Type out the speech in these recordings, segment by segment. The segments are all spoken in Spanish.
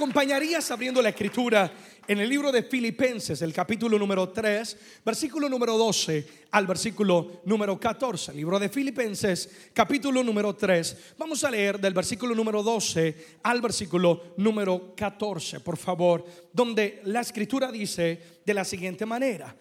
acompañarías abriendo la escritura en el libro de Filipenses, el capítulo número 3, versículo número 12 al versículo número 14. El libro de Filipenses, capítulo número 3. Vamos a leer del versículo número 12 al versículo número 14, por favor, donde la escritura dice de la siguiente manera.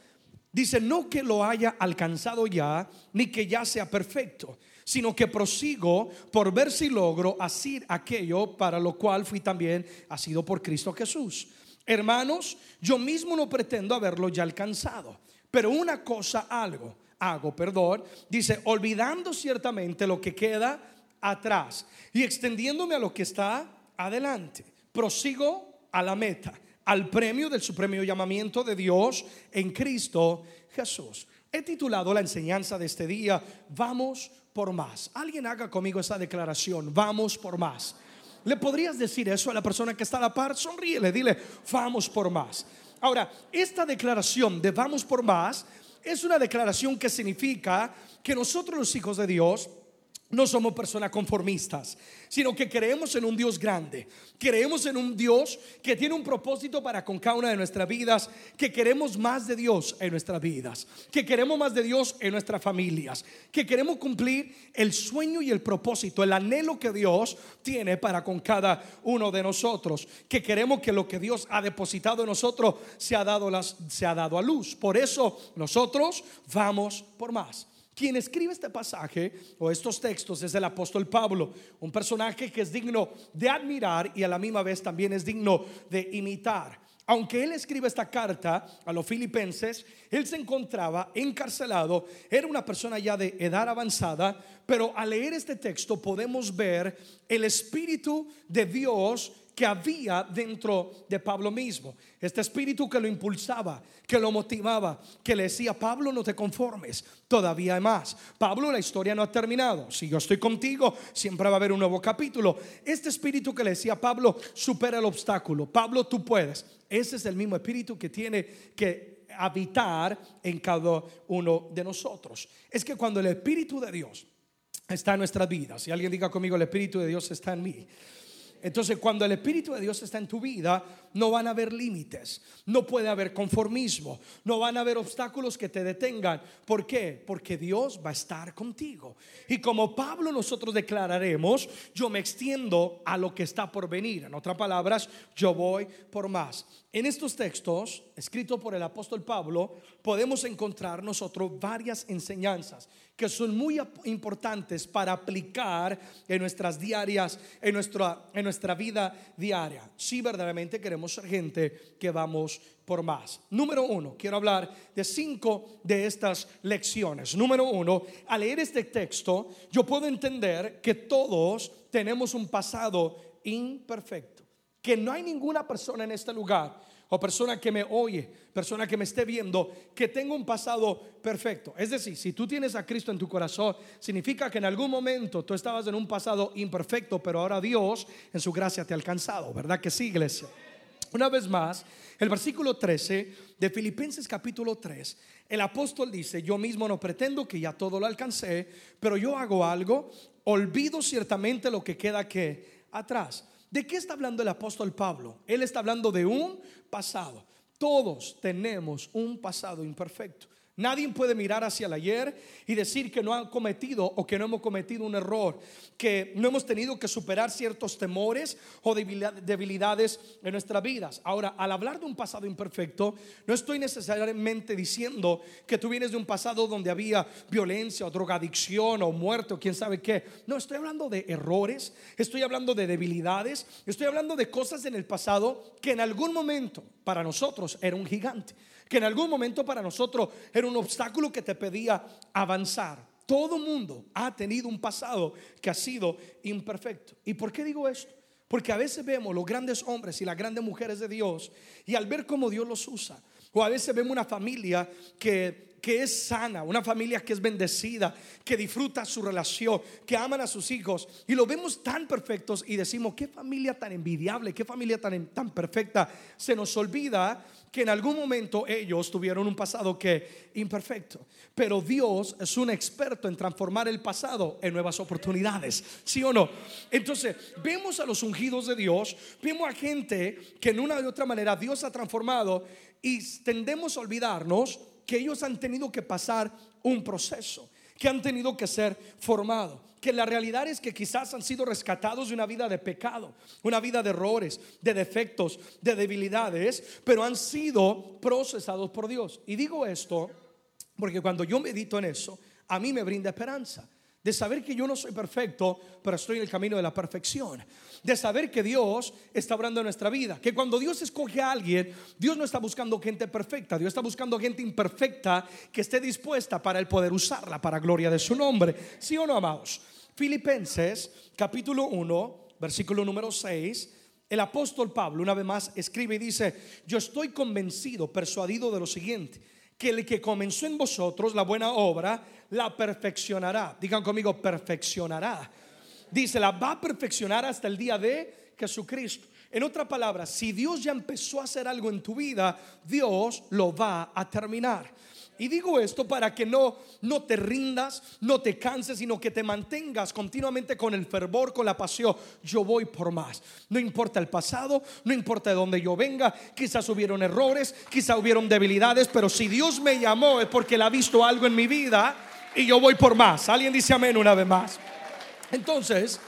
Dice, no que lo haya alcanzado ya, ni que ya sea perfecto sino que prosigo por ver si logro hacer aquello para lo cual fui también sido por Cristo Jesús. Hermanos, yo mismo no pretendo haberlo ya alcanzado, pero una cosa algo hago, perdón, dice, olvidando ciertamente lo que queda atrás y extendiéndome a lo que está adelante. Prosigo a la meta, al premio del supremo llamamiento de Dios en Cristo Jesús. He titulado la enseñanza de este día, Vamos más. Alguien haga conmigo esa declaración, vamos por más. ¿Le podrías decir eso a la persona que está a la par? Sonríele, dile, vamos por más. Ahora, esta declaración de vamos por más es una declaración que significa que nosotros los hijos de Dios no somos personas conformistas, sino que creemos en un Dios grande. Creemos en un Dios que tiene un propósito para con cada una de nuestras vidas, que queremos más de Dios en nuestras vidas, que queremos más de Dios en nuestras familias, que queremos cumplir el sueño y el propósito, el anhelo que Dios tiene para con cada uno de nosotros, que queremos que lo que Dios ha depositado en nosotros se ha dado, se ha dado a luz. Por eso nosotros vamos por más. Quien escribe este pasaje o estos textos es el apóstol Pablo, un personaje que es digno de admirar y a la misma vez también es digno de imitar. Aunque él escribe esta carta a los filipenses, él se encontraba encarcelado, era una persona ya de edad avanzada, pero al leer este texto podemos ver el Espíritu de Dios que había dentro de Pablo mismo. Este espíritu que lo impulsaba, que lo motivaba, que le decía, Pablo, no te conformes, todavía hay más. Pablo, la historia no ha terminado. Si yo estoy contigo, siempre va a haber un nuevo capítulo. Este espíritu que le decía, Pablo, supera el obstáculo. Pablo, tú puedes. Ese es el mismo espíritu que tiene que habitar en cada uno de nosotros. Es que cuando el espíritu de Dios está en nuestras vidas, si alguien diga conmigo, el espíritu de Dios está en mí entonces, cuando el Espíritu de Dios está en tu vida, no van a haber límites, no puede haber conformismo, no van a haber obstáculos que te detengan. ¿Por qué? Porque Dios va a estar contigo. Y como Pablo nosotros declararemos, yo me extiendo a lo que está por venir. En otras palabras, yo voy por más. En estos textos, escritos por el apóstol Pablo, podemos encontrar nosotros varias enseñanzas que son muy importantes para aplicar en nuestras diarias, en nuestra, en nuestra vida diaria. Si verdaderamente queremos ser gente que vamos por más. Número uno, quiero hablar de cinco de estas lecciones. Número uno, al leer este texto, yo puedo entender que todos tenemos un pasado imperfecto, que no hay ninguna persona en este lugar o persona que me oye, persona que me esté viendo, que tenga un pasado perfecto. Es decir, si tú tienes a Cristo en tu corazón, significa que en algún momento tú estabas en un pasado imperfecto, pero ahora Dios en su gracia te ha alcanzado, ¿verdad que sí, iglesia? Una vez más, el versículo 13 de Filipenses capítulo 3, el apóstol dice, yo mismo no pretendo que ya todo lo alcancé, pero yo hago algo, olvido ciertamente lo que queda que atrás ¿De qué está hablando el apóstol Pablo? Él está hablando de un pasado. Todos tenemos un pasado imperfecto. Nadie puede mirar hacia el ayer y decir que no han cometido o que no hemos cometido un error, que no hemos tenido que superar ciertos temores o debilidades en nuestras vidas. Ahora, al hablar de un pasado imperfecto, no estoy necesariamente diciendo que tú vienes de un pasado donde había violencia o drogadicción o muerte o quién sabe qué. No, estoy hablando de errores, estoy hablando de debilidades, estoy hablando de cosas en el pasado que en algún momento para nosotros era un gigante que en algún momento para nosotros era un obstáculo que te pedía avanzar. Todo mundo ha tenido un pasado que ha sido imperfecto. ¿Y por qué digo esto? Porque a veces vemos los grandes hombres y las grandes mujeres de Dios y al ver cómo Dios los usa, o a veces vemos una familia que que es sana, una familia que es bendecida, que disfruta su relación, que aman a sus hijos. Y lo vemos tan perfectos y decimos, qué familia tan envidiable, qué familia tan, tan perfecta. Se nos olvida que en algún momento ellos tuvieron un pasado que imperfecto, pero Dios es un experto en transformar el pasado en nuevas oportunidades, ¿sí o no? Entonces, vemos a los ungidos de Dios, vemos a gente que en una u otra manera Dios ha transformado y tendemos a olvidarnos que ellos han tenido que pasar un proceso, que han tenido que ser formados que la realidad es que quizás han sido rescatados de una vida de pecado, una vida de errores, de defectos, de debilidades, pero han sido procesados por Dios. Y digo esto porque cuando yo medito en eso, a mí me brinda esperanza de saber que yo no soy perfecto, pero estoy en el camino de la perfección. De saber que Dios está obrando en nuestra vida. Que cuando Dios escoge a alguien, Dios no está buscando gente perfecta, Dios está buscando gente imperfecta que esté dispuesta para el poder usarla para gloria de su nombre. ¿Sí o no, amados? Filipenses capítulo 1, versículo número 6. El apóstol Pablo una vez más escribe y dice, yo estoy convencido, persuadido de lo siguiente, que el que comenzó en vosotros la buena obra, la perfeccionará. Digan conmigo, perfeccionará. Dice, la va a perfeccionar hasta el día de Jesucristo. En otra palabra, si Dios ya empezó a hacer algo en tu vida, Dios lo va a terminar. Y digo esto para que no, no te rindas, no te canses, sino que te mantengas continuamente con el fervor, con la pasión. Yo voy por más. No importa el pasado, no importa de dónde yo venga. Quizás hubieron errores, quizás hubieron debilidades, pero si Dios me llamó es porque Él ha visto algo en mi vida y yo voy por más. Alguien dice amén una vez más. Entonces,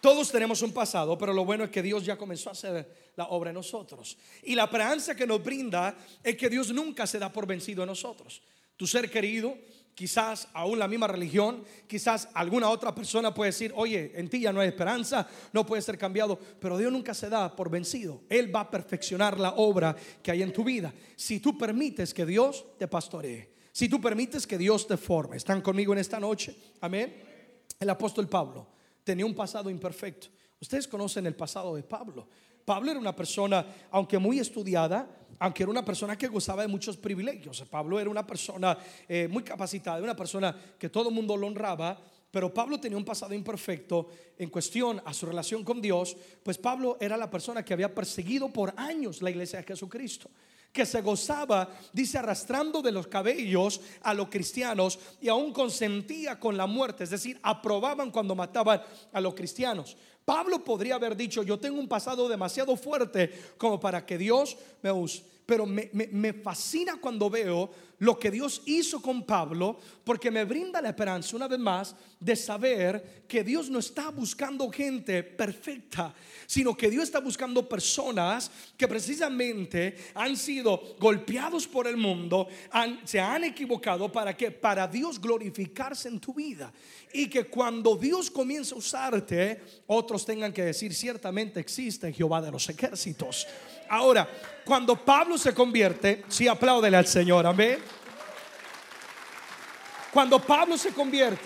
todos tenemos un pasado, pero lo bueno es que Dios ya comenzó a hacer la obra en nosotros. Y la esperanza que nos brinda es que Dios nunca se da por vencido en nosotros tu ser querido, quizás aún la misma religión, quizás alguna otra persona puede decir, oye, en ti ya no hay esperanza, no puede ser cambiado, pero Dios nunca se da por vencido. Él va a perfeccionar la obra que hay en tu vida. Si tú permites que Dios te pastoree, si tú permites que Dios te forme, ¿están conmigo en esta noche? Amén. El apóstol Pablo tenía un pasado imperfecto. Ustedes conocen el pasado de Pablo. Pablo era una persona, aunque muy estudiada, aunque era una persona que gozaba de muchos privilegios. Pablo era una persona eh, muy capacitada, una persona que todo el mundo lo honraba, pero Pablo tenía un pasado imperfecto en cuestión a su relación con Dios, pues Pablo era la persona que había perseguido por años la iglesia de Jesucristo que se gozaba, dice, arrastrando de los cabellos a los cristianos y aún consentía con la muerte, es decir, aprobaban cuando mataban a los cristianos. Pablo podría haber dicho, yo tengo un pasado demasiado fuerte como para que Dios me use. Pero me, me, fascina cuando veo lo que Dios hizo con Pablo, porque me brinda la esperanza una vez más de saber que Dios no está buscando gente perfecta, sino que Dios está buscando personas que precisamente han sido golpeados por el mundo, se han equivocado para que para Dios glorificarse en tu vida y que cuando Dios comienza a usarte, otros tengan que decir ciertamente existe Jehová de los ejércitos. Ahora, cuando Pablo se convierte, sí apláudele al Señor, amén. Cuando Pablo se convierte,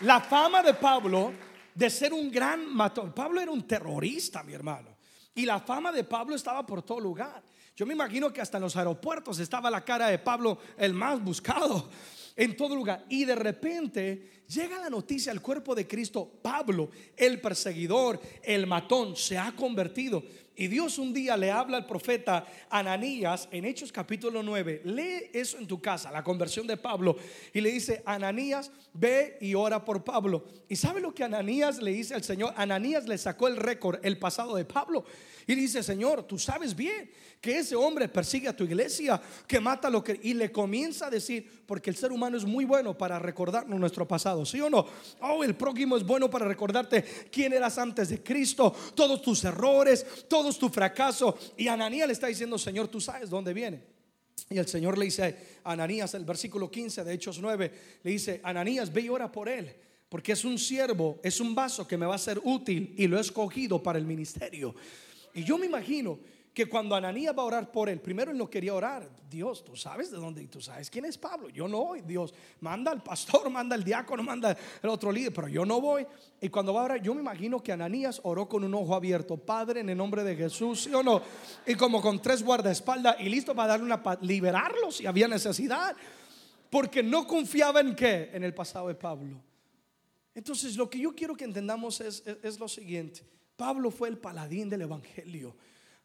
la fama de Pablo de ser un gran matón, Pablo era un terrorista, mi hermano, y la fama de Pablo estaba por todo lugar. Yo me imagino que hasta en los aeropuertos estaba la cara de Pablo el más buscado en todo lugar. Y de repente llega la noticia al cuerpo de Cristo, Pablo, el perseguidor, el matón, se ha convertido. Y Dios un día le habla al profeta Ananías en Hechos capítulo 9. Lee eso en tu casa, la conversión de Pablo. Y le dice, Ananías, ve y ora por Pablo. ¿Y sabe lo que Ananías le dice al Señor? Ananías le sacó el récord, el pasado de Pablo. Y dice, Señor, tú sabes bien que ese hombre persigue a tu iglesia, que mata lo que... Y le comienza a decir, porque el ser humano es muy bueno para recordarnos nuestro pasado, ¿sí o no? Oh, el prójimo es bueno para recordarte quién eras antes de Cristo, todos tus errores, todos tu fracaso. Y Ananías le está diciendo, Señor, tú sabes dónde viene. Y el Señor le dice a Ananías, el versículo 15 de Hechos 9, le dice, Ananías, ve y ora por él porque es un siervo, es un vaso que me va a ser útil y lo he escogido para el ministerio. Y yo me imagino que cuando Ananías va a orar por él, primero él no quería orar. Dios, tú sabes de dónde, tú sabes quién es Pablo. Yo no voy. Dios, manda al pastor, manda al diácono, manda el otro líder, pero yo no voy. Y cuando va a orar, yo me imagino que Ananías oró con un ojo abierto, Padre, en el nombre de Jesús, ¿sí o no? Y como con tres guardaespaldas y listo para darle una, liberarlo si había necesidad. porque no confiaba en qué, en el pasado de Pablo. Entonces lo que yo quiero que entendamos es, es lo siguiente. Pablo fue el paladín del Evangelio.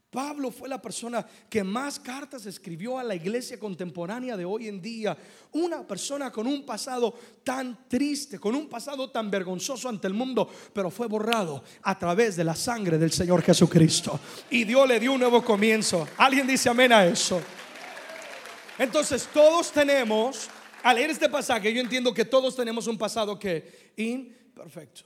Pablo fue la persona que más cartas escribió a la iglesia contemporánea de hoy en día. Una persona con un pasado tan triste, con un pasado tan vergonzoso ante el mundo, pero fue borrado a través de la sangre del Señor Jesucristo. Y Dios le dio un nuevo comienzo. ¿Alguien dice amén a eso? Entonces todos tenemos, al leer este pasaje, yo entiendo que todos tenemos un pasado que imperfecto.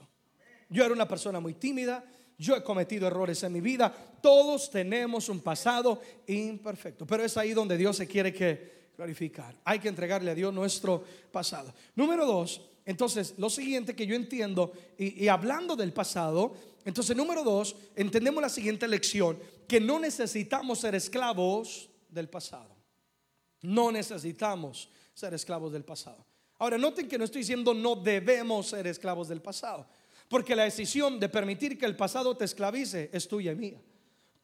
Yo era una persona muy tímida, yo he cometido errores en mi vida. Todos tenemos un pasado imperfecto. Pero es ahí donde Dios se quiere que clarificar. Hay que entregarle a Dios nuestro pasado. Número dos, entonces, lo siguiente que yo entiendo, y, y hablando del pasado, entonces, número dos, entendemos la siguiente lección, que no necesitamos ser esclavos del pasado. No necesitamos ser esclavos del pasado. Ahora, noten que no estoy diciendo no debemos ser esclavos del pasado. Porque la decisión de permitir que el pasado te esclavice es tuya y mía.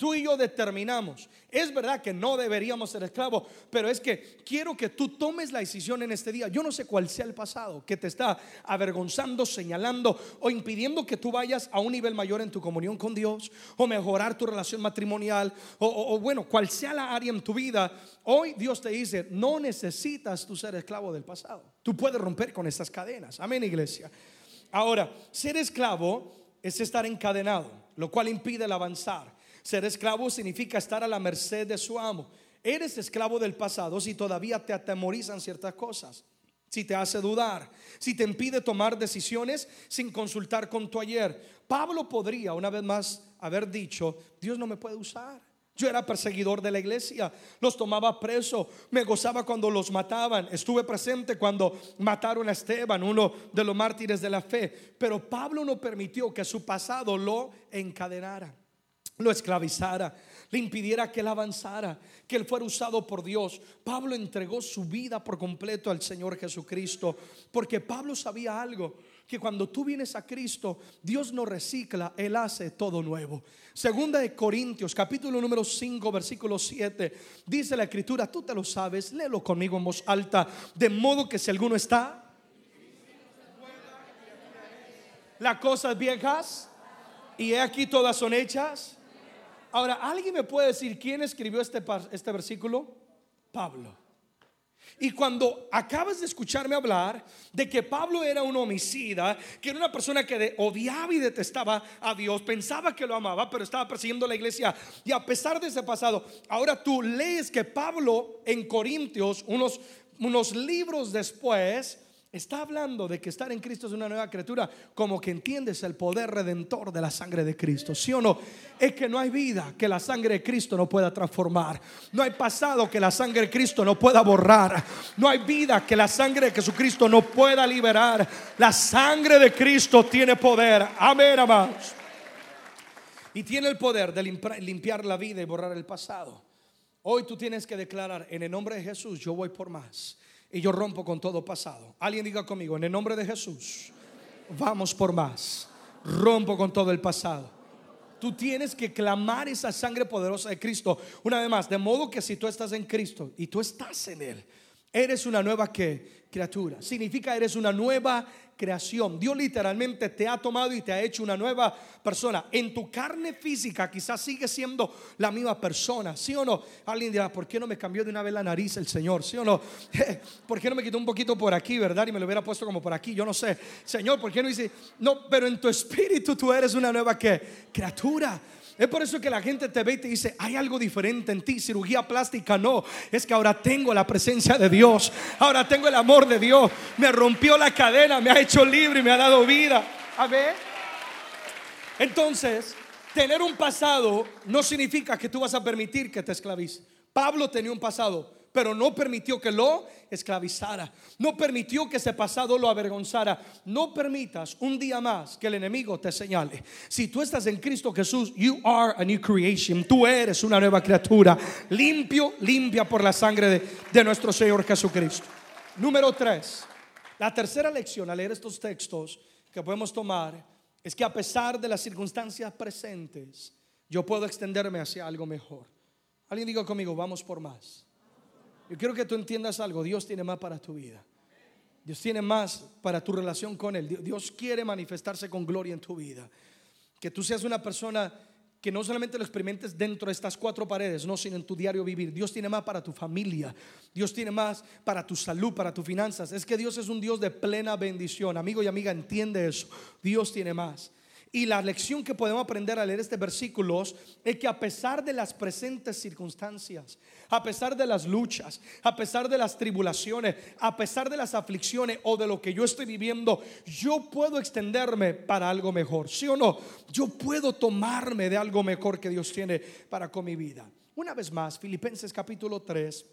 Tú y yo determinamos. Es verdad que no deberíamos ser esclavos, pero es que quiero que tú tomes la decisión en este día. Yo no sé cuál sea el pasado que te está avergonzando, señalando o impidiendo que tú vayas a un nivel mayor en tu comunión con Dios o mejorar tu relación matrimonial o, bueno, cual sea la área en tu vida. Hoy Dios te dice, no necesitas tú ser esclavo del pasado. Tú puedes romper con estas cadenas. Amén, iglesia. Ahora, ser esclavo es estar encadenado, lo cual impide el avanzar. Ser esclavo significa estar a la merced de su amo. Eres esclavo del pasado si todavía te atemorizan ciertas cosas, si te hace dudar, si te impide tomar decisiones sin consultar con tu ayer. Pablo podría, una vez más, haber dicho, Dios no me puede usar. Yo era perseguidor de la iglesia, los tomaba preso, me gozaba cuando los mataban, estuve presente cuando mataron a Esteban, uno de los mártires de la fe, pero Pablo no permitió que su pasado lo encadenara, lo esclavizara, le impidiera que él avanzara, que él fuera usado por Dios. Pablo entregó su vida por completo al Señor Jesucristo, porque Pablo sabía algo que cuando tú vienes a Cristo, Dios no recicla, Él hace todo nuevo. Segunda de Corintios, capítulo número 5, versículo 7, dice la escritura, tú te lo sabes, léelo conmigo en voz alta, de modo que si alguno está, las cosas viejas, y he aquí todas son hechas. Ahora, ¿alguien me puede decir quién escribió este, este versículo? Pablo. Y cuando acabas de escucharme hablar de que Pablo era un homicida, que era una persona que odiaba y detestaba a Dios, pensaba que lo amaba, pero estaba persiguiendo la iglesia. Y a pesar de ese pasado, ahora tú lees que Pablo en Corintios, unos, unos libros después, Está hablando de que estar en Cristo es una nueva criatura, como que entiendes el poder redentor de la sangre de Cristo. ¿Sí o no? Es que no hay vida que la sangre de Cristo no pueda transformar. No hay pasado que la sangre de Cristo no pueda borrar. No hay vida que la sangre de Jesucristo no pueda liberar. La sangre de Cristo tiene poder. Amén, amados. Y tiene el poder de limpiar la vida y borrar el pasado. Hoy tú tienes que declarar en el nombre de Jesús, yo voy por más y yo rompo con todo pasado. Alguien diga conmigo, en el nombre de Jesús, vamos por más. Rompo con todo el pasado. Tú tienes que clamar esa sangre poderosa de Cristo. Una vez más, de modo que si tú estás en Cristo y tú estás en Él, eres una nueva ¿qué? Criatura. Significa eres una nueva creación. Dios literalmente te ha tomado y te ha hecho una nueva persona. En tu carne física quizás sigue siendo la misma persona, ¿sí o no? Alguien dirá, ¿por qué no me cambió de una vez la nariz el Señor? ¿Sí o no? ¿Por qué no me quitó un poquito por aquí, verdad? Y me lo hubiera puesto como por aquí, yo no sé. Señor, ¿por qué no dice? No, pero en tu espíritu tú eres una nueva ¿qué? criatura. Es por eso que la gente te ve y te dice, hay algo diferente en ti, cirugía plástica. No, es que ahora tengo la presencia de Dios, ahora tengo el amor de Dios. Me rompió la cadena, me ha hecho libre y me ha dado vida. A ver. Entonces, tener un pasado no significa que tú vas a permitir que te esclavice. Pablo tenía un pasado pero no permitió que lo esclavizara. No permitió que ese pasado lo avergonzara. No permitas un día más que el enemigo te señale. Si tú estás en Cristo Jesús, you are a new creation. Tú eres una nueva criatura. Limpio, limpia por la sangre de, de nuestro Señor Jesucristo. Número tres. La tercera lección al leer estos textos que podemos tomar es que a pesar de las circunstancias presentes, yo puedo extenderme hacia algo mejor. Alguien diga conmigo, vamos por más. Yo quiero que tú entiendas algo. Dios tiene más para tu vida. Dios tiene más para tu relación con Él. Dios quiere manifestarse con gloria en tu vida. Que tú seas una persona que no solamente lo experimentes dentro de estas cuatro paredes, no, sino en tu diario vivir. Dios tiene más para tu familia, Dios tiene más para tu salud, para tus finanzas. Es que Dios es un Dios de plena bendición. Amigo y amiga, entiende eso. Dios tiene más. Y la lección que podemos aprender al leer este versículo es que a pesar de las presentes circunstancias, a pesar de las luchas, a pesar de las tribulaciones, a pesar de las aflicciones o de lo que yo estoy viviendo, yo puedo extenderme para algo mejor. ¿Sí o no? Yo puedo tomarme de algo mejor que Dios tiene para con mi vida. Una vez más, Filipenses capítulo 3,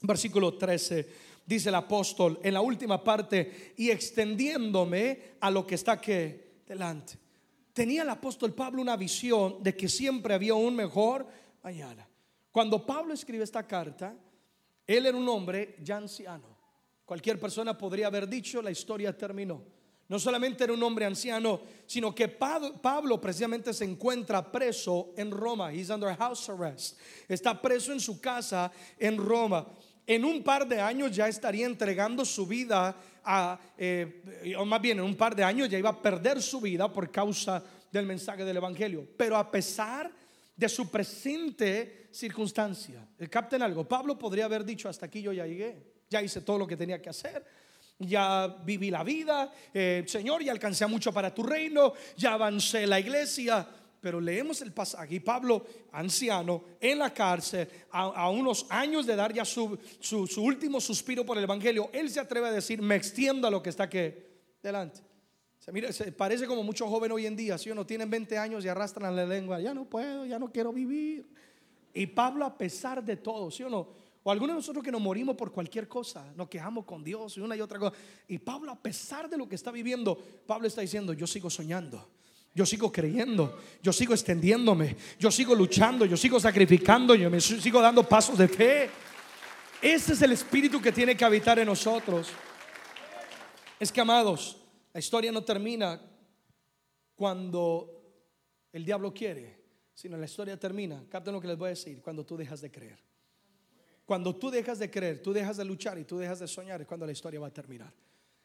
versículo 13, dice el apóstol en la última parte, y extendiéndome a lo que está aquí delante tenía el apóstol Pablo una visión de que siempre había un mejor mañana. Cuando Pablo escribe esta carta, él era un hombre ya anciano. Cualquier persona podría haber dicho, la historia terminó. No solamente era un hombre anciano, sino que Pablo precisamente se encuentra preso en Roma. He's under house arrest. Está preso en su casa en Roma. En un par de años ya estaría entregando su vida eh, o más bien en un par de años ya iba a perder su vida por causa del mensaje del Evangelio. Pero a pesar de su presente circunstancia, el capten algo, Pablo podría haber dicho, hasta aquí yo ya llegué, ya hice todo lo que tenía que hacer, ya viví la vida, eh, Señor, ya alcancé mucho para tu reino, ya avancé la iglesia, pero leemos el pasaje y Pablo, anciano, en la cárcel, a, unos años de dar ya su, su, último suspiro por el Evangelio, él se atreve a decir, me extiendo a lo que está aquí delante. Se, mira, se parece como muchos jóvenes hoy en día, si ¿sí o no tienen 20 años y arrastran la lengua, ya no puedo, ya no quiero vivir. Y Pablo a pesar de todo, ¿sí o? O algunos de nosotros que nos morimos por cualquier cosa, nos quejamos con Dios y una y otra cosa. Y Pablo a pesar de lo que está viviendo, Pablo está diciendo, yo sigo soñando. Yo sigo creyendo, yo sigo extendiéndome, yo sigo luchando, yo sigo sacrificando, yo me sigo dando pasos de fe. Ese es el espíritu que tiene que habitar en nosotros. Es que, amados, la historia no termina cuando el diablo quiere, sino la historia termina, capten lo que les voy a decir, cuando tú dejas de creer. Cuando tú dejas de creer, tú dejas de luchar y tú dejas de soñar, es cuando la historia va a terminar.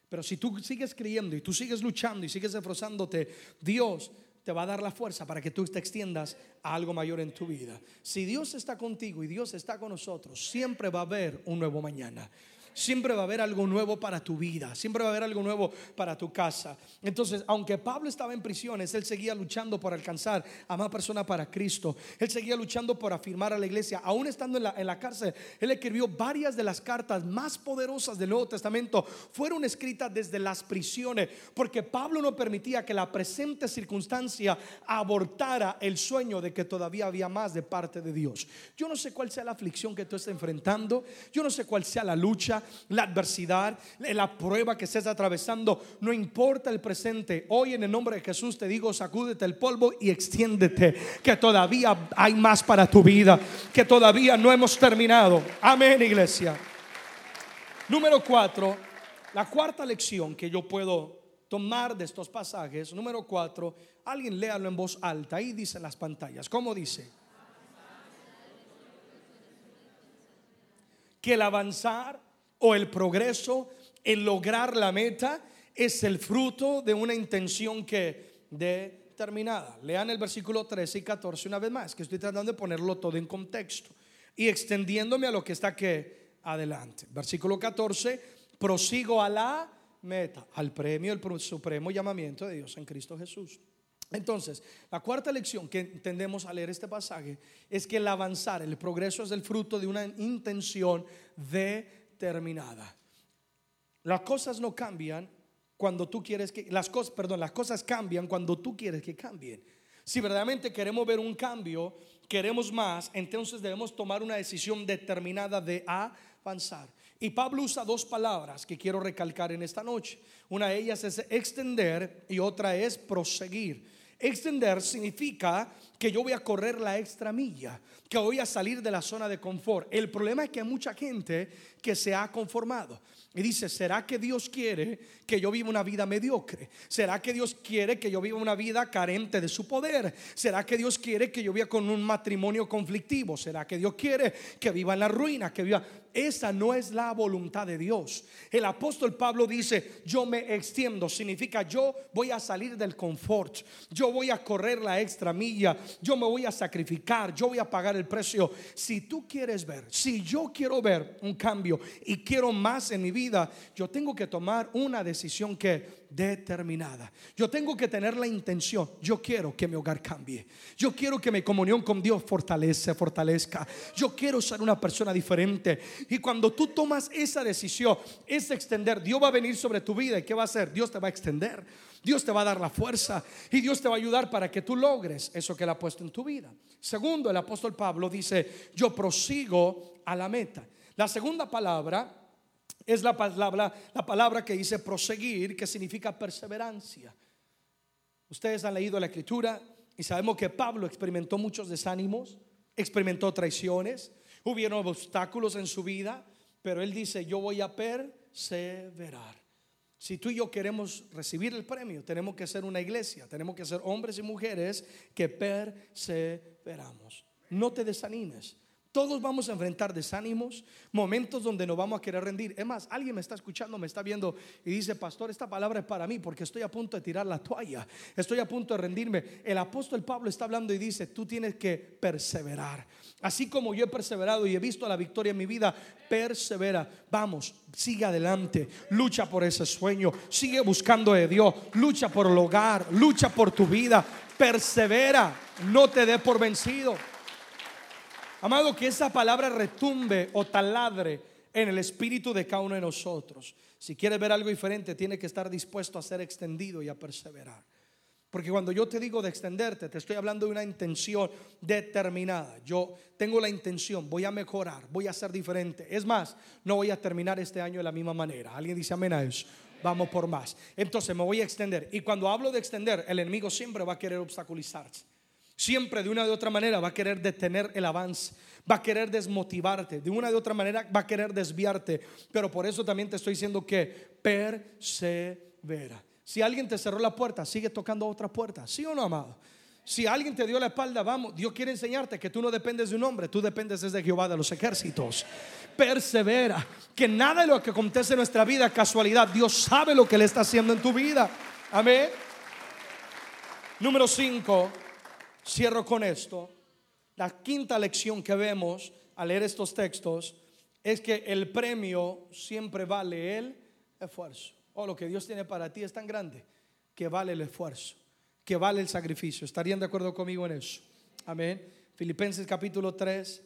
Pero si tú sigues creyendo y tú sigues luchando y sigues esforzándote, Dios te va a dar la fuerza para que tú te extiendas a algo mayor en tu vida. Si Dios está contigo y Dios está con nosotros, siempre va a haber un nuevo mañana siempre va a haber algo nuevo para tu vida, siempre va a haber algo nuevo para tu casa. Entonces, aunque Pablo estaba en prisiones, él seguía luchando por alcanzar a más personas para Cristo. Él seguía luchando por afirmar a la iglesia. Aún estando en la, en la cárcel, él escribió varias de las cartas más poderosas del Nuevo Testamento. Fueron escritas desde las prisiones, porque Pablo no permitía que la presente circunstancia abortara el sueño de que todavía había más de parte de Dios. Yo no sé cuál sea la aflicción que tú estés enfrentando, yo no sé cuál sea la lucha, la adversidad, la prueba que estés atravesando, no importa el presente. Hoy en el nombre de Jesús te digo, sacúdete el polvo y extiéndete, que todavía hay más para tu vida, que todavía no hemos terminado. Amén, iglesia. Número cuatro, la cuarta lección que yo puedo tomar de estos pasajes, número cuatro, alguien léalo en voz alta, ahí dice en las pantallas, ¿cómo dice? Que el avanzar o el progreso, el lograr la meta, es el fruto de una intención que determinada. Lean el versículo 13 y 14 una vez más, que estoy tratando de ponerlo todo en contexto y extendiéndome a lo que está que adelante. Versículo 14, prosigo a la meta, al premio, el supremo llamamiento de Dios en Cristo Jesús. Entonces, la cuarta lección que entendemos al leer este pasaje es que el avanzar, el progreso es el fruto de una intención de terminada. Las cosas no cambian cuando tú quieres que las cosas, perdón, las cosas cambian cuando tú quieres que cambien. Si verdaderamente queremos ver un cambio, queremos más, entonces debemos tomar una decisión determinada de avanzar. Y Pablo usa dos palabras que quiero recalcar en esta noche. Una de ellas es extender y otra es proseguir. Extender significa que yo voy a correr la extra milla, que voy a salir de la zona de confort. El problema es que hay mucha gente que se ha conformado. Y dice, ¿será que Dios quiere que yo viva una vida mediocre? ¿Será que Dios quiere que yo viva una vida carente de su poder? ¿Será que Dios quiere que yo viva con un matrimonio conflictivo? ¿Será que Dios quiere que viva en la ruina? Que viva... Esa no es la voluntad de Dios. El apóstol Pablo dice, yo me extiendo, significa yo voy a salir del confort, yo voy a correr la extra milla, yo me voy a sacrificar, yo voy a pagar el precio. Si tú quieres ver, si yo quiero ver un cambio y quiero más en mi vida, yo tengo que tomar una decisión que determinada. Yo tengo que tener la intención. Yo quiero que mi hogar cambie. Yo quiero que mi comunión con Dios fortalece, fortalezca. Yo quiero ser una persona diferente. Y cuando tú tomas esa decisión, es extender. Dios va a venir sobre tu vida. ¿Y qué va a hacer? Dios te va a extender. Dios te va a dar la fuerza y Dios te va a ayudar para que tú logres eso que Él ha puesto en tu vida. Segundo, el apóstol Pablo dice, yo prosigo a la meta. La segunda palabra es la palabra, la palabra que dice proseguir, que significa perseverancia. Ustedes han leído la escritura y sabemos que Pablo experimentó muchos desánimos, experimentó traiciones, hubieron obstáculos en su vida, pero él dice, yo voy a perseverar. Si tú y yo queremos recibir el premio, tenemos que ser una iglesia, tenemos que ser hombres y mujeres que perseveramos. No te desanimes. Todos vamos a enfrentar desánimos, momentos donde nos vamos a querer rendir. Es más, alguien me está escuchando, me está viendo y dice, pastor, esta palabra es para mí porque estoy a punto de tirar la toalla, estoy a punto de rendirme. El apóstol Pablo está hablando y dice, tú tienes que perseverar. Así como yo he perseverado y he visto la victoria en mi vida, persevera. Vamos, sigue adelante, lucha por ese sueño, sigue buscando de Dios, lucha por el hogar, lucha por tu vida, persevera, no te dé por vencido. Amado, que esa palabra retumbe o taladre en el espíritu de cada uno de nosotros. Si quieres ver algo diferente, tiene que estar dispuesto a ser extendido y a perseverar. Porque cuando yo te digo de extenderte, te estoy hablando de una intención determinada. Yo tengo la intención, voy a mejorar, voy a ser diferente. Es más, no voy a terminar este año de la misma manera. ¿Alguien dice amén a eso? Vamos por más. Entonces me voy a extender. Y cuando hablo de extender, el enemigo siempre va a querer obstaculizarse. Siempre de una de otra manera va a querer detener el avance, va a querer desmotivarte, de una de otra manera va a querer desviarte. Pero por eso también te estoy diciendo que persevera. Si alguien te cerró la puerta, sigue tocando otra puerta, ¿sí o no, amado? Si alguien te dio la espalda, vamos, Dios quiere enseñarte que tú no dependes de un hombre, tú dependes desde Jehová de los ejércitos. Persevera, que nada de lo que acontece en nuestra vida casualidad. Dios sabe lo que le está haciendo en tu vida. Amén. Número 5 Cierro con esto. La quinta lección que vemos al leer estos textos es que el premio siempre vale el esfuerzo. O oh, lo que Dios tiene para ti es tan grande que vale el esfuerzo, que vale el sacrificio. ¿Estarían de acuerdo conmigo en eso? Amén. Filipenses capítulo 3,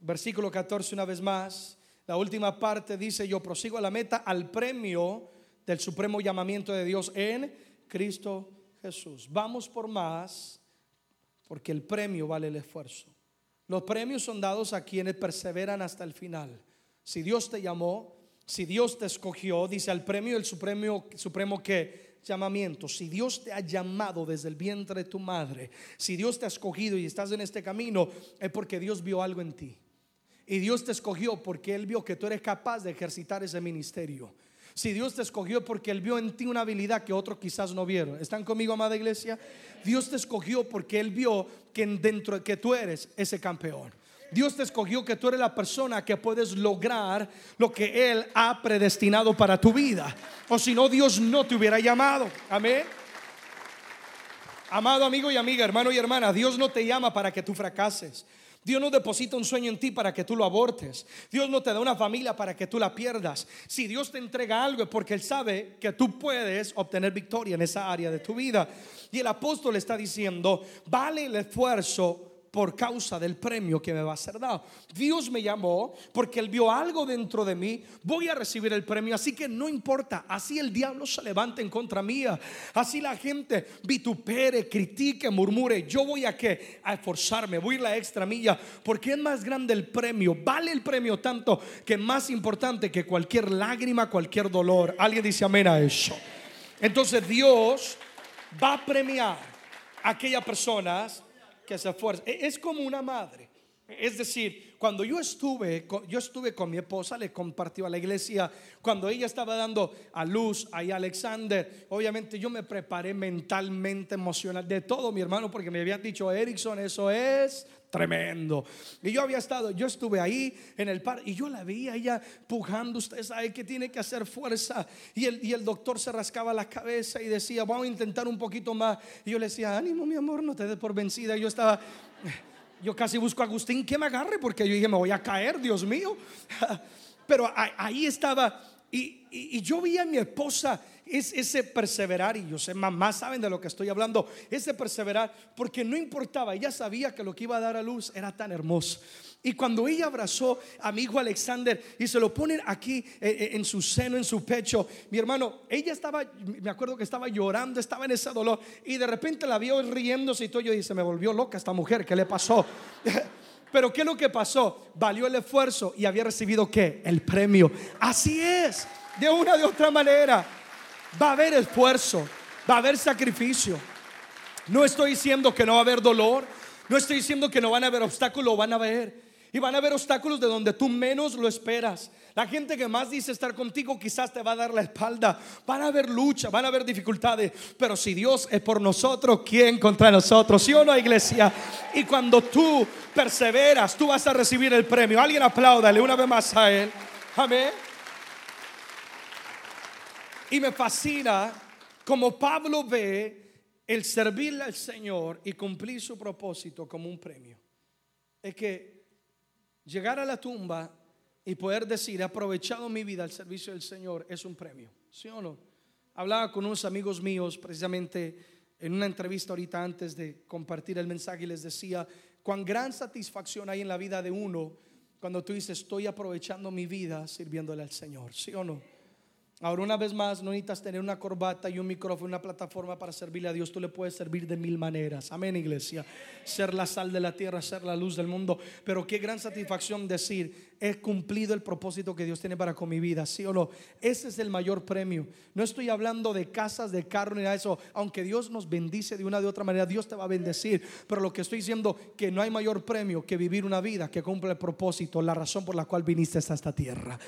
versículo 14 una vez más. La última parte dice, yo prosigo a la meta, al premio del supremo llamamiento de Dios en Cristo Jesús. Vamos por más porque el premio vale el esfuerzo. Los premios son dados a quienes perseveran hasta el final. Si Dios te llamó, si Dios te escogió, dice al premio el supremo, supremo que llamamiento. Si Dios te ha llamado desde el vientre de tu madre, si Dios te ha escogido y estás en este camino, es porque Dios vio algo en ti. Y Dios te escogió porque Él vio que tú eres capaz de ejercitar ese ministerio. Si Dios te escogió porque Él vio en ti una habilidad que otros quizás no vieron. ¿Están conmigo, amada iglesia? Dios te escogió porque Él vio que dentro que tú eres ese campeón. Dios te escogió que tú eres la persona que puedes lograr lo que Él ha predestinado para tu vida. O si no, Dios no te hubiera llamado. Amén. Amado amigo y amiga, hermano y hermana, Dios no te llama para que tú fracases. Dios no deposita un sueño en ti para que tú lo abortes. Dios no te da una familia para que tú la pierdas. Si Dios te entrega algo es porque Él sabe que tú puedes obtener victoria en esa área de tu vida. Y el apóstol está diciendo, vale el esfuerzo por causa del premio que me va a ser dado. Dios me llamó porque Él vio algo dentro de mí, voy a recibir el premio, así que no importa, así el diablo se levante en contra mía, así la gente vitupere, critique, murmure, yo voy a que a esforzarme, voy a ir la extra milla, porque es más grande el premio, vale el premio tanto que más importante que cualquier lágrima, cualquier dolor. Alguien dice amén a eso. Entonces Dios va a premiar aquellas personas que se esfuerzan. E, es como una madre. Es decir, cuando yo estuve, yo estuve con mi esposa, le compartí a la iglesia, cuando ella estaba dando a luz ahí a Alexander, obviamente yo me preparé mentalmente, emocional, de todo mi hermano, porque me habían dicho, Erickson, eso es tremendo. Y yo había estado, yo estuve ahí en el par y yo la veía ella pujando, usted sabe que tiene que hacer fuerza. Y el, y el doctor se rascaba la cabeza y decía, vamos a intentar un poquito más. Y yo le decía, ánimo mi amor, no te des por vencida. Y yo estaba yo casi busco a Agustín que me agarre porque yo dije, me voy a caer, Dios mío. Pero ahí estaba y, yo vi a mi esposa es ese perseverar, y yo sé, mamás saben de lo que estoy hablando, ese perseverar, porque no importaba, ella sabía que lo que iba a dar a luz era tan hermoso. Y cuando ella abrazó a mi hijo Alexander y se lo ponen aquí eh, eh, en su seno, en su pecho, mi hermano, ella estaba, me acuerdo que estaba llorando, estaba en ese dolor y de repente la vio riéndose y todo. Yo dije, me volvió loca esta mujer, ¿qué le pasó? Pero ¿qué es lo que pasó? Valió el esfuerzo y había recibido qué? El premio. Así es, de una de otra manera. Va a haber esfuerzo, va a haber sacrificio. No estoy diciendo que no va a haber dolor, no estoy diciendo que no van a haber obstáculos, van a haber. Y van a haber obstáculos de donde tú menos lo esperas. La gente que más dice estar contigo quizás te va a dar la espalda. Van a haber lucha, van a haber dificultades. Pero si Dios es por nosotros, ¿quién contra nosotros? ¿Sí o no, iglesia? Y cuando tú perseveras, tú vas a recibir el premio. Alguien apláudale una vez más a Él. Amén. Y me fascina como Pablo ve el servirle al Señor y cumplir su propósito como un premio. Es que llegar a la tumba y poder decir, he aprovechado mi vida al servicio del Señor, es un premio. ¿Sí o no? Hablaba con unos amigos míos precisamente en una entrevista ahorita antes de compartir el mensaje y les decía, cuán gran satisfacción hay en la vida de uno cuando tú dices, estoy aprovechando mi vida sirviéndole al Señor. ¿Sí o no? Ahora una vez más, no necesitas tener una corbata y un micrófono, una plataforma para servirle a Dios. Tú le puedes servir de mil maneras. Amén, iglesia. Ser la sal de la tierra, ser la luz del mundo. Pero qué gran satisfacción decir, he cumplido el propósito que Dios tiene para con mi vida, ¿sí o no? Ese es el mayor premio. No estoy hablando de casas, de carro ni nada de eso. Aunque Dios nos bendice de una de otra manera, Dios te va a bendecir. Pero lo que estoy diciendo que no hay mayor premio que vivir una vida que cumple el propósito, la razón por la cual viniste a esta tierra.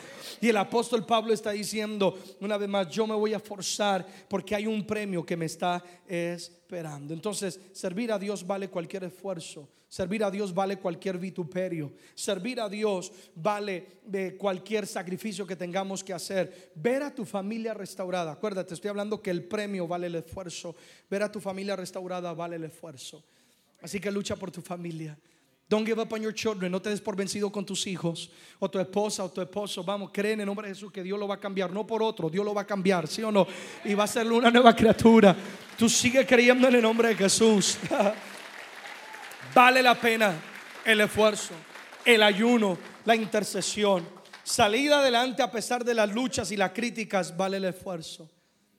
Y el apóstol Pablo está diciendo una vez más, yo me voy a forzar porque hay un premio que me está esperando. Entonces, servir a Dios vale cualquier esfuerzo. Servir a Dios vale cualquier vituperio. Servir a Dios vale de cualquier sacrificio que tengamos que hacer. Ver a tu familia restaurada. Acuérdate, estoy hablando que el premio vale el esfuerzo. Ver a tu familia restaurada vale el esfuerzo. Así que lucha por tu familia. Don't give up on your children. No te des por vencido con tus hijos o tu esposa o tu esposo. Vamos, creen en el nombre de Jesús que Dios lo va a cambiar. No por otro, Dios lo va a cambiar, ¿sí o no? Y va a ser una nueva criatura. Tú sigue creyendo en el nombre de Jesús. Vale la pena el esfuerzo, el ayuno, la intercesión. Salir adelante a pesar de las luchas y las críticas vale el esfuerzo.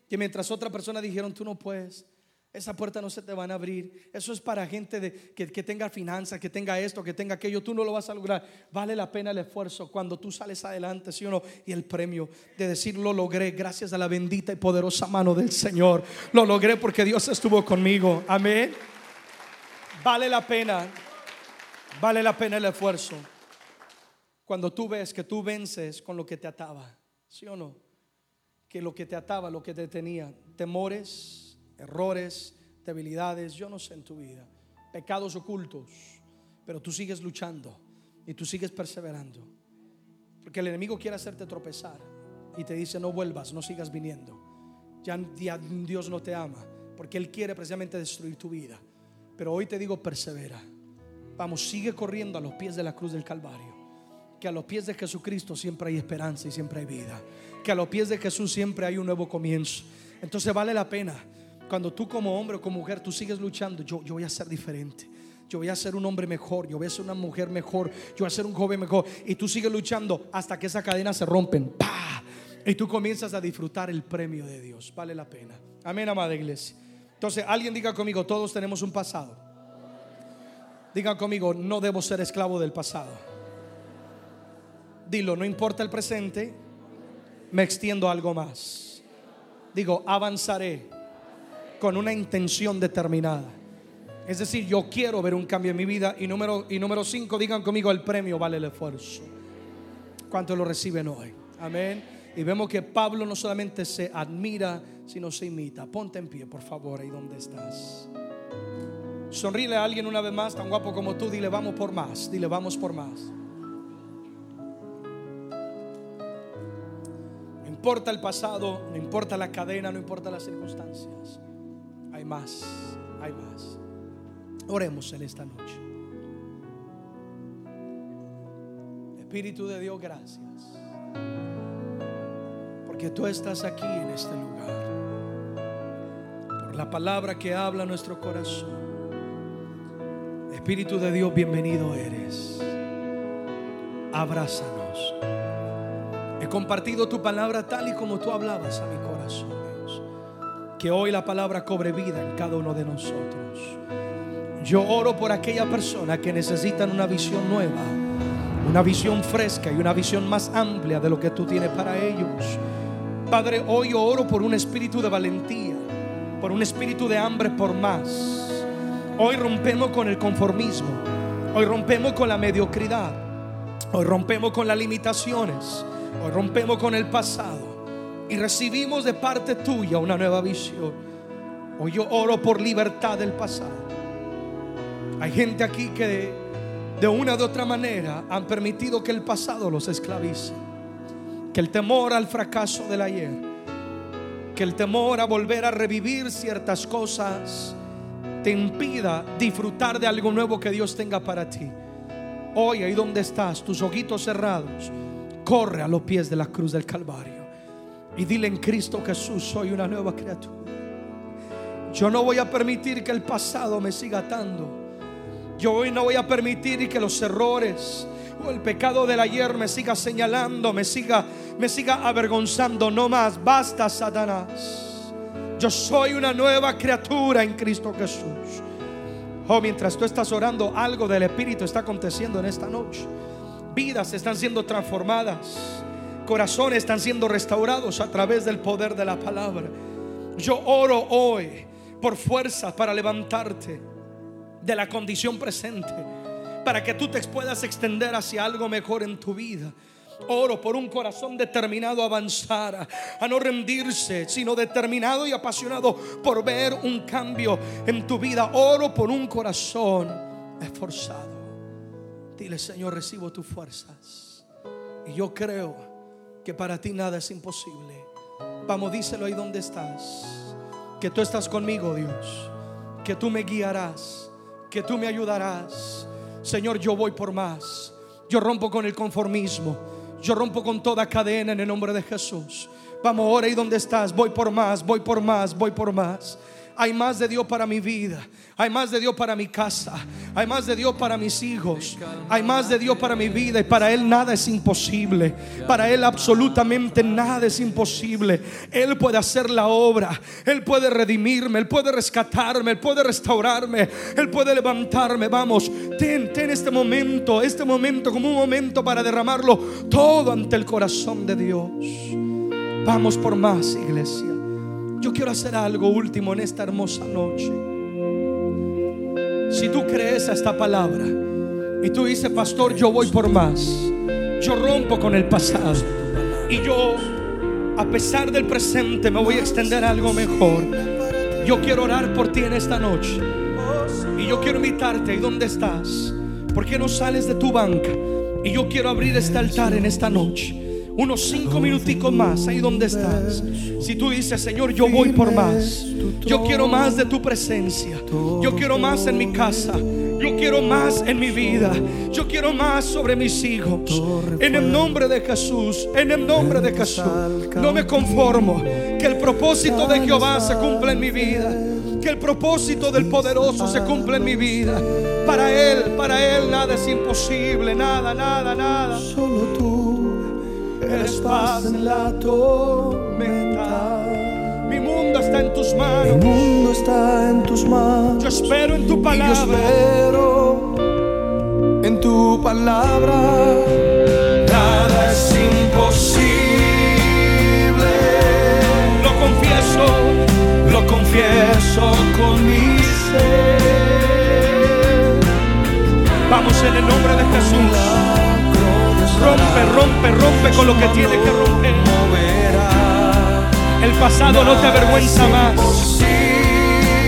Que mientras otras personas dijeron, tú no puedes, esa puerta no se te van a abrir. Eso es para gente de, que, que, tenga finanzas, que tenga esto, que tenga aquello. Tú no lo vas a lograr. Vale la pena el esfuerzo cuando tú sales adelante, ¿sí o no? Y el premio de decir, lo logré gracias a la bendita y poderosa mano del Señor. Lo logré porque Dios estuvo conmigo. Amén. Vale la pena, vale la pena el esfuerzo. Cuando tú ves que tú vences con lo que te ataba, ¿sí o no? Que lo que te ataba, lo que te tenía, temores, errores, debilidades, yo no sé en tu vida, pecados ocultos, pero tú sigues luchando y tú sigues perseverando. Porque el enemigo quiere hacerte tropezar y te dice no vuelvas, no sigas viniendo. Ya, Dios no te ama, porque Él quiere precisamente destruir tu vida. Pero hoy te digo, persevera. Vamos, sigue corriendo a los pies de la cruz del Calvario. Que a los pies de Jesucristo siempre hay esperanza y siempre hay vida. Que a los pies de Jesús siempre hay un nuevo comienzo. Entonces vale la pena. Cuando tú como hombre o como mujer, tú sigues luchando, yo, yo voy a ser diferente. Yo voy a ser un hombre mejor, yo voy a ser una mujer mejor, yo voy a ser un joven mejor. Y tú sigues luchando hasta que esa cadena se rompen. Y tú comienzas a disfrutar el premio de Dios. Vale la pena. Amén, amada iglesia. Entonces, alguien diga conmigo, todos tenemos un pasado. Diga conmigo, no debo ser esclavo del pasado. Dilo, no importa el presente, me extiendo algo más. Digo, avanzaré con una intención determinada. Es decir, yo quiero ver un cambio en mi vida. Y número, y número cinco, digan conmigo, el premio vale el esfuerzo. ¿Cuántos lo reciben hoy? Amén. Y vemos que Pablo no solamente se admira, sino se imita. Ponte en pie, por favor, ahí donde estás. Sonríe a alguien una vez más, tan guapo como tú. Dile, vamos por más. Dile, vamos por más. No importa el pasado, no importa la cadena, no importa las circunstancias. Hay más, hay más. Oremos en esta noche. Espíritu de Dios, gracias. Porque tú estás aquí en este lugar. Por la palabra que habla nuestro corazón. Espíritu de Dios, bienvenido eres. Abrázanos. He compartido tu palabra tal y como tú hablabas a mi corazón. Que hoy la palabra cobre vida en cada uno de nosotros. Yo oro por aquella persona que necesitan una visión nueva, una visión fresca y una visión más amplia de lo que tú tienes para ellos. Padre, hoy yo oro por un espíritu de valentía, por un espíritu de hambre por más. Hoy rompemos con el conformismo, hoy rompemos con la mediocridad, hoy rompemos con las limitaciones, hoy rompemos con el pasado y recibimos de parte tuya una nueva visión. Hoy yo oro por libertad del pasado. Hay gente aquí que de una u otra manera han permitido que el pasado los esclavice. Que el temor al fracaso del ayer, que el temor a volver a revivir ciertas cosas te impida disfrutar de algo nuevo que Dios tenga para ti. Hoy, ahí donde estás, tus ojitos cerrados, corre a los pies de la cruz del Calvario y dile en Cristo Jesús, soy una nueva criatura. Yo no voy a permitir que el pasado me siga atando. Yo hoy no voy a permitir que los errores o el pecado del ayer me siga señalando, me siga, me siga avergonzando. No más, basta, Satanás. Yo soy una nueva criatura en Cristo Jesús. Oh, mientras tú estás orando, algo del Espíritu está aconteciendo en esta noche. Vidas están siendo transformadas. Corazones están siendo restaurados a través del poder de la palabra. Yo oro hoy por fuerzas para levantarte de la condición presente para que tú te puedas extender hacia algo mejor en tu vida. Oro por un corazón determinado a avanzar, a no rendirse, sino determinado y apasionado por ver un cambio en tu vida. Oro por un corazón esforzado. Dile, Señor, recibo tus fuerzas. Y yo creo que para ti nada es imposible. Vamos, díselo ahí donde estás. Que tú estás conmigo, Dios. Que tú me guiarás que tú me ayudarás. Señor, yo voy por más. Yo rompo con el conformismo. Yo rompo con toda cadena en el nombre de Jesús. Vamos ahora y donde estás. Voy por más, voy por más, voy por más. Hay más de Dios para mi vida. Hay más de Dios para mi casa. Hay más de Dios para mis hijos. Hay más de Dios para mi vida. Y para Él nada es imposible. Para Él absolutamente nada es imposible. Él puede hacer la obra. Él puede redimirme. Él puede rescatarme. Él puede restaurarme. Él puede levantarme. Vamos, ten, ten este momento. Este momento como un momento para derramarlo todo ante el corazón de Dios. Vamos por más, iglesia. Yo quiero hacer algo último en esta hermosa noche. Si tú crees a esta palabra y tú dices, pastor, yo voy por más, yo rompo con el pasado y yo, a pesar del presente, me voy a extender a algo mejor. Yo quiero orar por ti en esta noche y yo quiero invitarte, ¿y dónde estás? ¿Por qué no sales de tu banca? Y yo quiero abrir este altar en esta noche unos cinco minuticos más ahí donde estás. Si tú dices, Señor, yo voy por más. Yo quiero más de tu presencia. Yo quiero más en mi casa. Yo quiero más en mi vida. Yo quiero más sobre mis hijos. En el nombre de Jesús. En el nombre de Jesús. No me conformo. Que el propósito de Jehová se cumpla en mi vida. Que el propósito del poderoso se cumpla en mi vida. Para Él, para Él nada es imposible. Nada, nada, nada. Solo tú eres paz en la tormenta. Mi mundo está en tus manos. Mi mundo está en tus manos. Yo espero en tu palabra. yo espero en tu palabra. Nada es imposible. Lo confieso, lo confieso con mi ser. en el nombre de Jesús. Rompe, rompe, rompe con lo que tiene que romper. El pasado no te avergüenza más.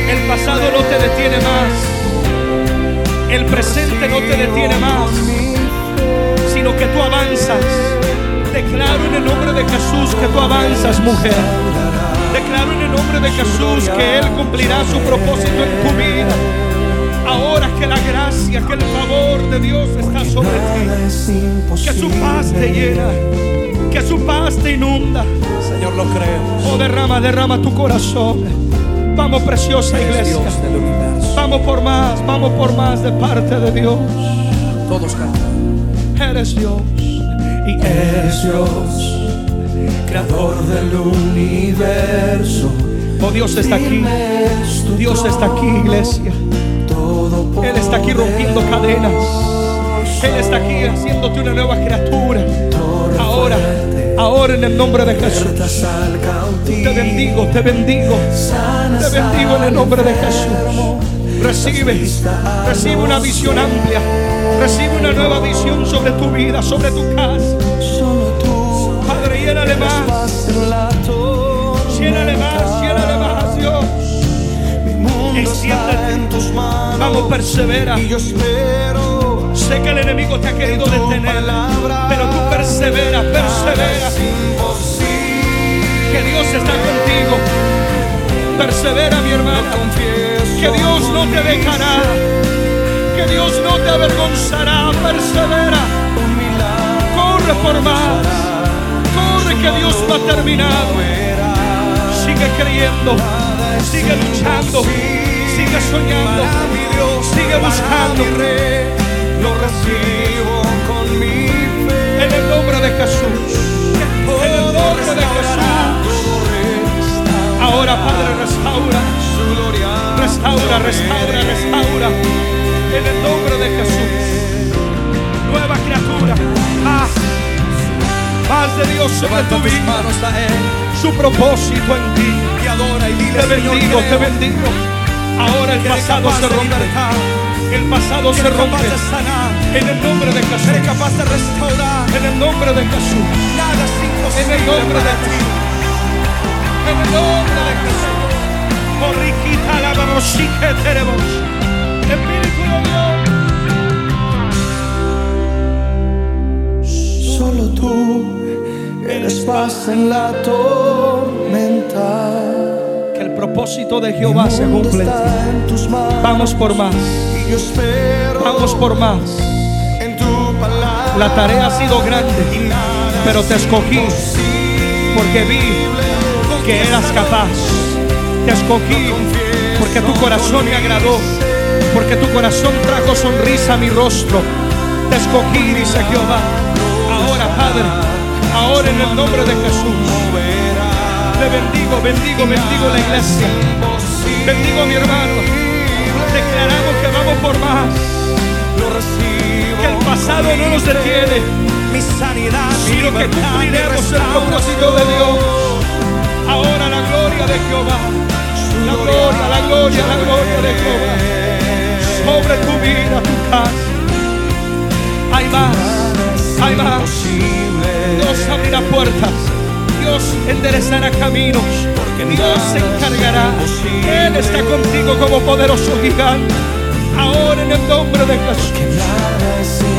El pasado no te detiene más. El presente no te detiene más. Sino que tú avanzas. Declaro en el nombre de Jesús que tú avanzas, mujer. Declaro en el nombre de Jesús que Él cumplirá su propósito en tu vida. Ahora que la gracia, que el favor de Dios está sobre ti. Que su paz te llena. Que su paz te inunda. Señor, lo creemos. Oh, derrama, derrama tu corazón. Vamos, preciosa iglesia. Vamos por más, vamos por más de parte de Dios. Todos cantan. Eres Dios y Eres Dios, creador del universo. Oh, Dios está aquí. Dios está aquí, iglesia. Él está aquí rompiendo cadenas. Él está aquí haciéndote una nueva criatura. Ahora, ahora en el nombre de Jesús. Te bendigo, te bendigo. Te bendigo en el nombre de Jesús. Recibe, recibe una visión amplia. Recibe una nueva visión sobre tu vida, sobre tu casa. Padre, llénale más. Tus manos. Vamos, persevera. Y yo espero Sé que el enemigo te ha querido detener, palabra. pero tú persevera, persevera. Es imposible. Que Dios está contigo. Persevera, mi hermana. Que Dios no te dejará. Que Dios no te avergonzará. Persevera. Corre por más. Corre que Dios no ha terminado. Sigue creyendo. Sigue luchando. Sigue soñando. Sigue buscando. Lo recibo con mi fe. En el nombre de Jesús. En el nombre de Jesús. Ahora, Padre, restaura. Su gloria. Restaura, restaura, restaura. En el nombre de Jesús. Nueva criatura. Más. Más de Dios sobre tu vida. Su propósito en ti. y adora y dile Te bendigo, te bendigo. Ahora el eres pasado se rompe. El pasado se eres rompe. de sanar, En el nombre de eres Jesús. capaz de restaurar. En el nombre de Jesús. Nada es En imposible el nombre de ti. En el nombre de Jesús. Morriquita la vamos, sí que tenemos. Espíritu de Dios. Solo tú eres paz en la tormenta. El propósito de Jehová se cumple. Vamos por más. Vamos por más. La tarea ha sido grande, pero te escogí porque vi que eras capaz. Te escogí porque tu corazón me agradó, porque tu corazón trajo sonrisa a mi rostro. Te escogí, dice Jehová. Ahora, Padre, ahora en el nombre de Jesús, te bendigo, bendigo, bendigo la iglesia. Bendigo a mi hermano. Declaramos que vamos por más. Que el pasado no nos detiene. Mi sanidad, sino que cumpliremos el propósito de Dios. Ahora la gloria de Jehová, la gloria, la gloria, la gloria de Jehová sobre tu vida, tu casa. Hay más, hay más. Dios abrirá puertas, Dios enderezará caminos, porque Dios se encargará. Él está contigo como poderoso gigante. Ahora en el nombre de Jesús,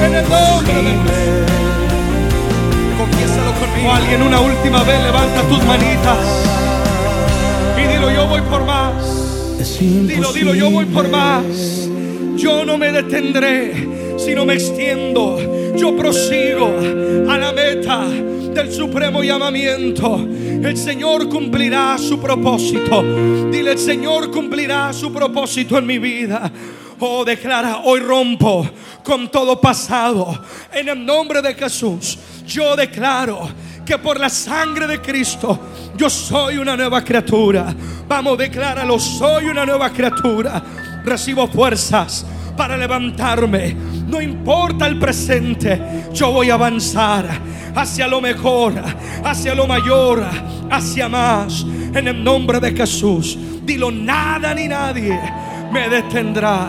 en el nombre de Jesús. Confiésalo conmigo. Alguien una última vez levanta tus manitas y dilo yo voy por más. Dilo, dilo yo voy por más. Yo no me detendré, sino me extiendo. Yo prosigo a la meta del supremo llamamiento. El Señor cumplirá su propósito. Dile, el Señor cumplirá su propósito en mi vida. Oh, declara, hoy rompo con todo pasado. En el nombre de Jesús, yo declaro que por la sangre de Cristo yo soy una nueva criatura. Vamos, decláralo, soy una nueva criatura. Recibo fuerzas para levantarme. No importa el presente, yo voy a avanzar hacia lo mejor, hacia lo mayor, hacia más. En el nombre de Jesús, dilo, nada ni nadie me detendrá.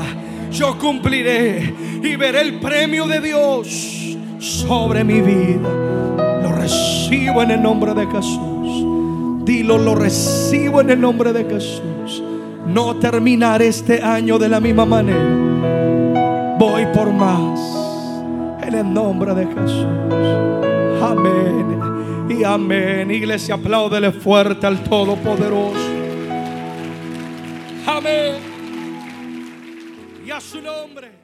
Yo cumpliré y veré el premio de Dios sobre mi vida. Lo recibo en el nombre de Jesús. Dilo, lo recibo en el nombre de Jesús. No terminaré este año de la misma manera. Voy por más en el nombre de Jesús. Amén y amén. Iglesia, apláudele fuerte al Todopoderoso. Amén. Y a su nombre.